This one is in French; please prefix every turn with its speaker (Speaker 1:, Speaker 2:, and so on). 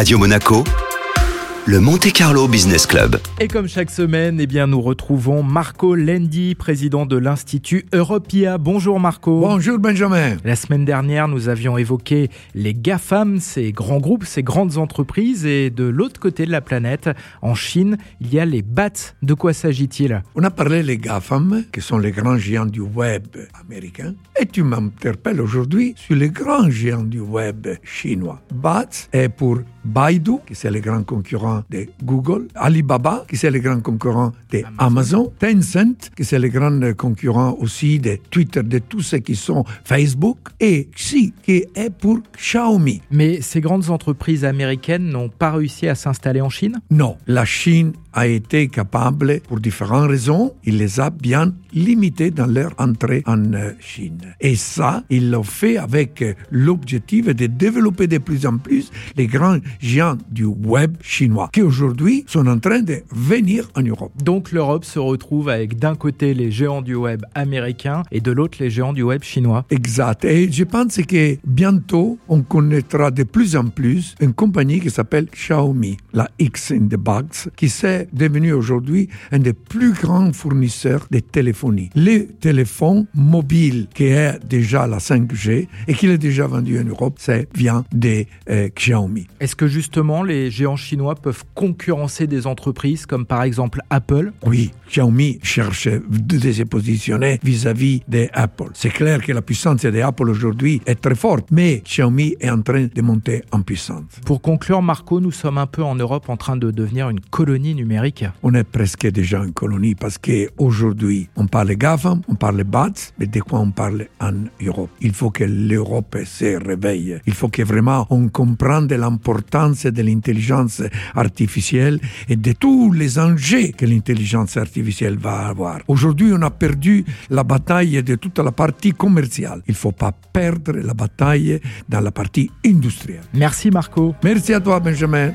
Speaker 1: Radio Monaco, le Monte Carlo Business Club.
Speaker 2: Et comme chaque semaine, eh bien, nous retrouvons Marco Lendi, président de l'Institut Europia. Bonjour Marco.
Speaker 3: Bonjour Benjamin.
Speaker 2: La semaine dernière, nous avions évoqué les GAFAM, ces grands groupes, ces grandes entreprises. Et de l'autre côté de la planète, en Chine, il y a les BAT. De quoi s'agit-il?
Speaker 3: On a parlé des GAFAM, qui sont les grands géants du web américain. Et tu m'interpelles aujourd'hui sur les grands géants du web chinois. BAT est pour Baidu, qui c'est le grand concurrent de Google, Alibaba, qui c'est le grand concurrent de Amazon, Tencent, qui c'est le grand concurrent aussi de Twitter, de tous ceux qui sont Facebook, et Xi, qui est pour Xiaomi.
Speaker 2: Mais ces grandes entreprises américaines n'ont pas réussi à s'installer en Chine?
Speaker 3: Non, la Chine a été capable, pour différentes raisons, il les a bien limités dans leur entrée en euh, Chine. Et ça, il l'a fait avec euh, l'objectif de développer de plus en plus les grands géants du web chinois, qui aujourd'hui sont en train de venir en Europe.
Speaker 2: Donc l'Europe se retrouve avec d'un côté les géants du web américains et de l'autre les géants du web chinois.
Speaker 3: Exact. Et je pense que bientôt, on connaîtra de plus en plus une compagnie qui s'appelle Xiaomi, la X in the Box, qui s'est devenu aujourd'hui un des plus grands fournisseurs de téléphonie. Les téléphones mobiles qui est déjà la 5G et qui est déjà vendu en Europe, c'est vient de euh, Xiaomi.
Speaker 2: Est-ce que justement les géants chinois peuvent concurrencer des entreprises comme par exemple Apple?
Speaker 3: Oui, Xiaomi cherche de se positionner vis-à-vis de Apple. C'est clair que la puissance de Apple aujourd'hui est très forte, mais Xiaomi est en train de monter en puissance.
Speaker 2: Pour conclure, Marco, nous sommes un peu en Europe en train de devenir une colonie numérique.
Speaker 3: On est presque déjà une colonie parce qu'aujourd'hui, on parle GAFAM, on parle BATS, mais de quoi on parle en Europe Il faut que l'Europe se réveille. Il faut que vraiment on comprenne l'importance de l'intelligence artificielle et de tous les enjeux que l'intelligence artificielle va avoir. Aujourd'hui, on a perdu la bataille de toute la partie commerciale. Il ne faut pas perdre la bataille dans la partie industrielle.
Speaker 2: Merci Marco.
Speaker 3: Merci à toi, Benjamin.